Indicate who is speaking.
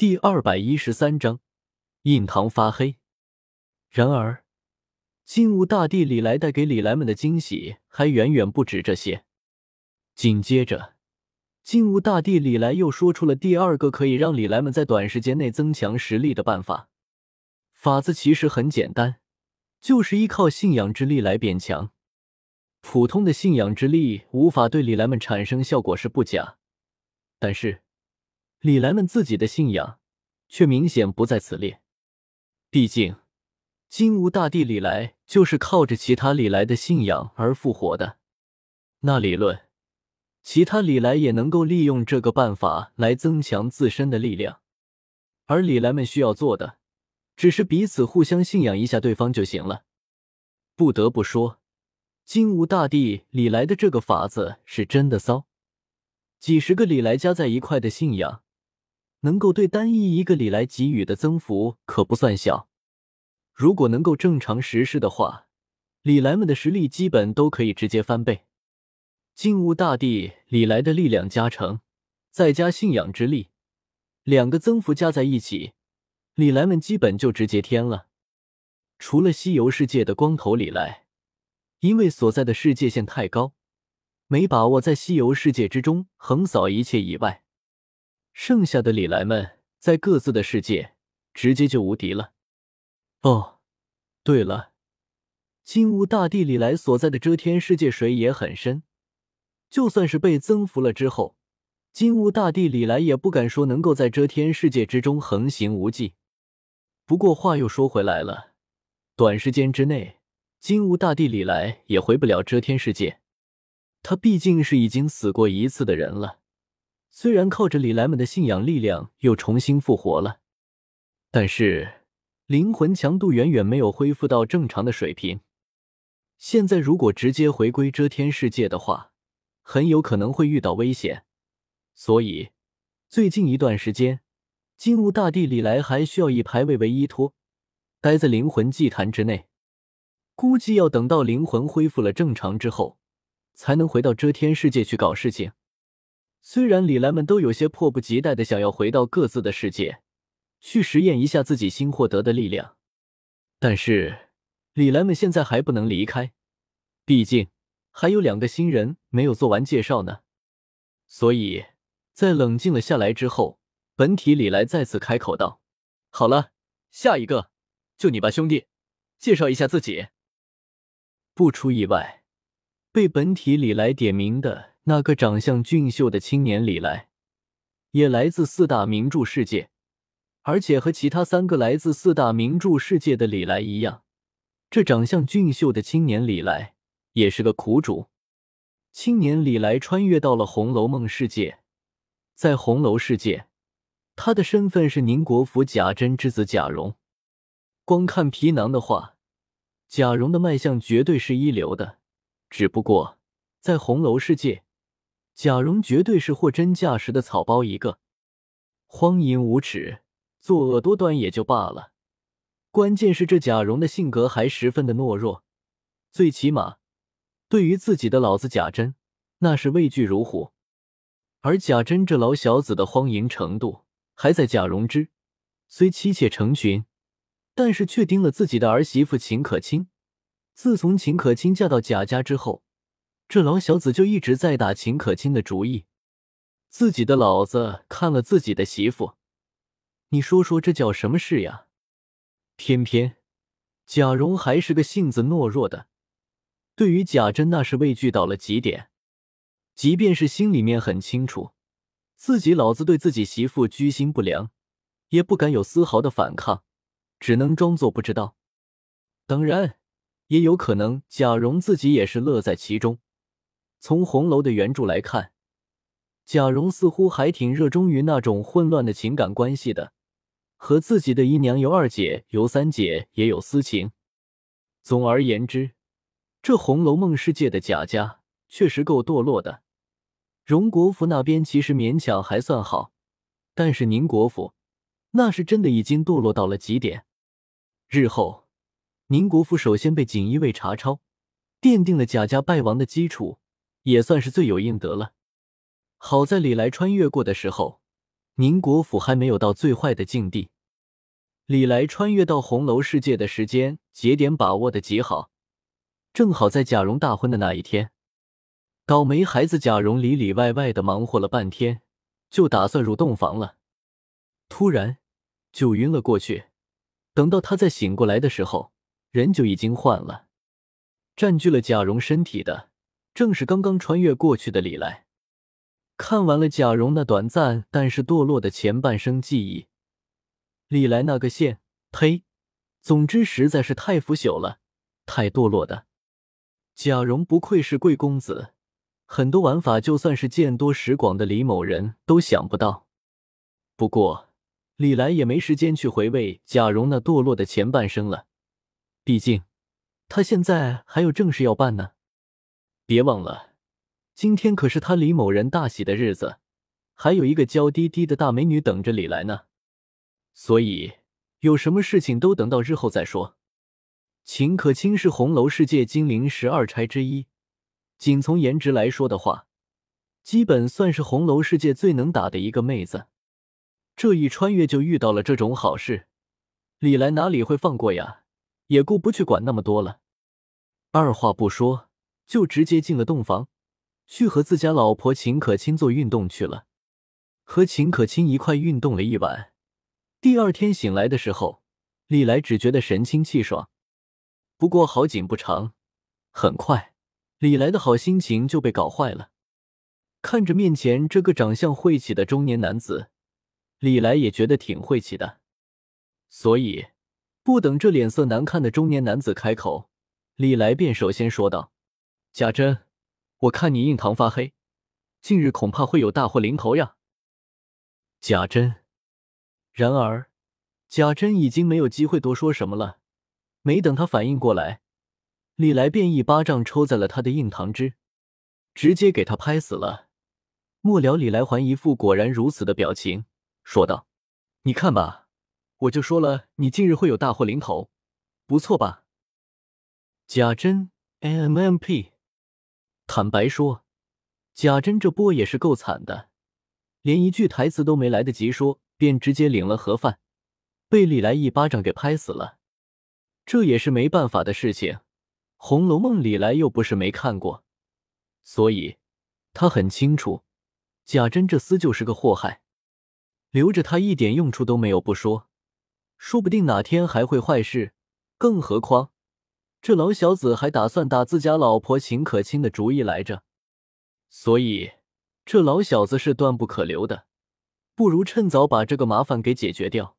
Speaker 1: 第二百一十三章，印堂发黑。然而，金乌大帝李来带给李来们的惊喜还远远不止这些。紧接着，金乌大帝李来又说出了第二个可以让李来们在短时间内增强实力的办法。法子其实很简单，就是依靠信仰之力来变强。普通的信仰之力无法对李来们产生效果是不假，但是。李来们自己的信仰却明显不在此列，毕竟金吾大帝李来就是靠着其他李来的信仰而复活的。那理论，其他李来也能够利用这个办法来增强自身的力量，而李来们需要做的只是彼此互相信仰一下对方就行了。不得不说，金吾大帝李来的这个法子是真的骚，几十个李来加在一块的信仰。能够对单一一个里来给予的增幅可不算小。如果能够正常实施的话，李来们的实力基本都可以直接翻倍。金乌大帝李来的力量加成，再加信仰之力，两个增幅加在一起，李来们基本就直接天了。除了西游世界的光头李来，因为所在的世界线太高，没把握在西游世界之中横扫一切以外。剩下的李来们在各自的世界直接就无敌了。哦，对了，金乌大帝李来所在的遮天世界水也很深，就算是被增幅了之后，金乌大帝李来也不敢说能够在遮天世界之中横行无忌。不过话又说回来了，短时间之内，金乌大帝李来也回不了遮天世界，他毕竟是已经死过一次的人了。虽然靠着李莱们的信仰力量又重新复活了，但是灵魂强度远远没有恢复到正常的水平。现在如果直接回归遮天世界的话，很有可能会遇到危险。所以最近一段时间，金乌大帝李来还需要以牌位为依托，待在灵魂祭坛之内。估计要等到灵魂恢复了正常之后，才能回到遮天世界去搞事情。虽然李来们都有些迫不及待的想要回到各自的世界，去实验一下自己新获得的力量，但是李来们现在还不能离开，毕竟还有两个新人没有做完介绍呢。所以在冷静了下来之后，本体李来再次开口道：“好了，下一个就你吧，兄弟，介绍一下自己。”不出意外，被本体李来点名的。那个长相俊秀的青年李来，也来自四大名著世界，而且和其他三个来自四大名著世界的李来一样，这长相俊秀的青年李来也是个苦主。青年李来穿越到了《红楼梦》世界，在红楼世界，他的身份是宁国府贾珍之子贾蓉。光看皮囊的话，贾蓉的脉象绝对是一流的，只不过在红楼世界。贾蓉绝对是货真价实的草包一个，荒淫无耻、作恶多端也就罢了，关键是这贾蓉的性格还十分的懦弱，最起码对于自己的老子贾珍，那是畏惧如虎。而贾珍这老小子的荒淫程度，还在贾蓉之，虽妻妾成群，但是却盯了自己的儿媳妇秦可卿。自从秦可卿嫁到贾家之后。这老小子就一直在打秦可卿的主意，自己的老子看了自己的媳妇，你说说这叫什么事呀？偏偏贾蓉还是个性子懦弱的，对于贾珍那是畏惧到了极点，即便是心里面很清楚自己老子对自己媳妇居心不良，也不敢有丝毫的反抗，只能装作不知道。当然，也有可能贾蓉自己也是乐在其中。从红楼的原著来看，贾蓉似乎还挺热衷于那种混乱的情感关系的，和自己的姨娘尤二姐、尤三姐也有私情。总而言之，这《红楼梦》世界的贾家确实够堕落的。荣国府那边其实勉强还算好，但是宁国府那是真的已经堕落到了极点。日后，宁国府首先被锦衣卫查抄，奠定了贾家败亡的基础。也算是罪有应得了。好在李来穿越过的时候，宁国府还没有到最坏的境地。李来穿越到红楼世界的时间节点把握的极好，正好在贾蓉大婚的那一天。倒霉孩子贾蓉里里外外的忙活了半天，就打算入洞房了，突然就晕了过去。等到他再醒过来的时候，人就已经换了。占据了贾蓉身体的，正是刚刚穿越过去的李来。看完了贾蓉那短暂但是堕落的前半生记忆，李来那个线，呸！总之实在是太腐朽了，太堕落的。贾蓉不愧是贵公子，很多玩法就算是见多识广的李某人都想不到。不过李来也没时间去回味贾蓉那堕落的前半生了，毕竟他现在还有正事要办呢。别忘了。今天可是他李某人大喜的日子，还有一个娇滴滴的大美女等着李来呢。所以有什么事情都等到日后再说。秦可卿是红楼世界金陵十二钗之一，仅从颜值来说的话，基本算是红楼世界最能打的一个妹子。这一穿越就遇到了这种好事，李来哪里会放过呀？也顾不去管那么多了，二话不说就直接进了洞房。去和自家老婆秦可卿做运动去了，和秦可卿一块运动了一晚。第二天醒来的时候，李来只觉得神清气爽。不过好景不长，很快李来的好心情就被搞坏了。看着面前这个长相晦气的中年男子，李来也觉得挺晦气的。所以不等这脸色难看的中年男子开口，李来便首先说道：“贾珍。”我看你印堂发黑，近日恐怕会有大祸临头呀。贾珍，然而贾珍已经没有机会多说什么了。没等他反应过来，李来便一巴掌抽在了他的印堂之，直接给他拍死了。末了，李来还一副果然如此的表情，说道：“你看吧，我就说了，你近日会有大祸临头，不错吧？”贾珍，M M P。坦白说，贾珍这波也是够惨的，连一句台词都没来得及说，便直接领了盒饭，被李来一巴掌给拍死了。这也是没办法的事情，《红楼梦》李来又不是没看过，所以他很清楚贾珍这厮就是个祸害，留着他一点用处都没有不说，说不定哪天还会坏事。更何况。这老小子还打算打自家老婆秦可卿的主意来着，所以这老小子是断不可留的，不如趁早把这个麻烦给解决掉。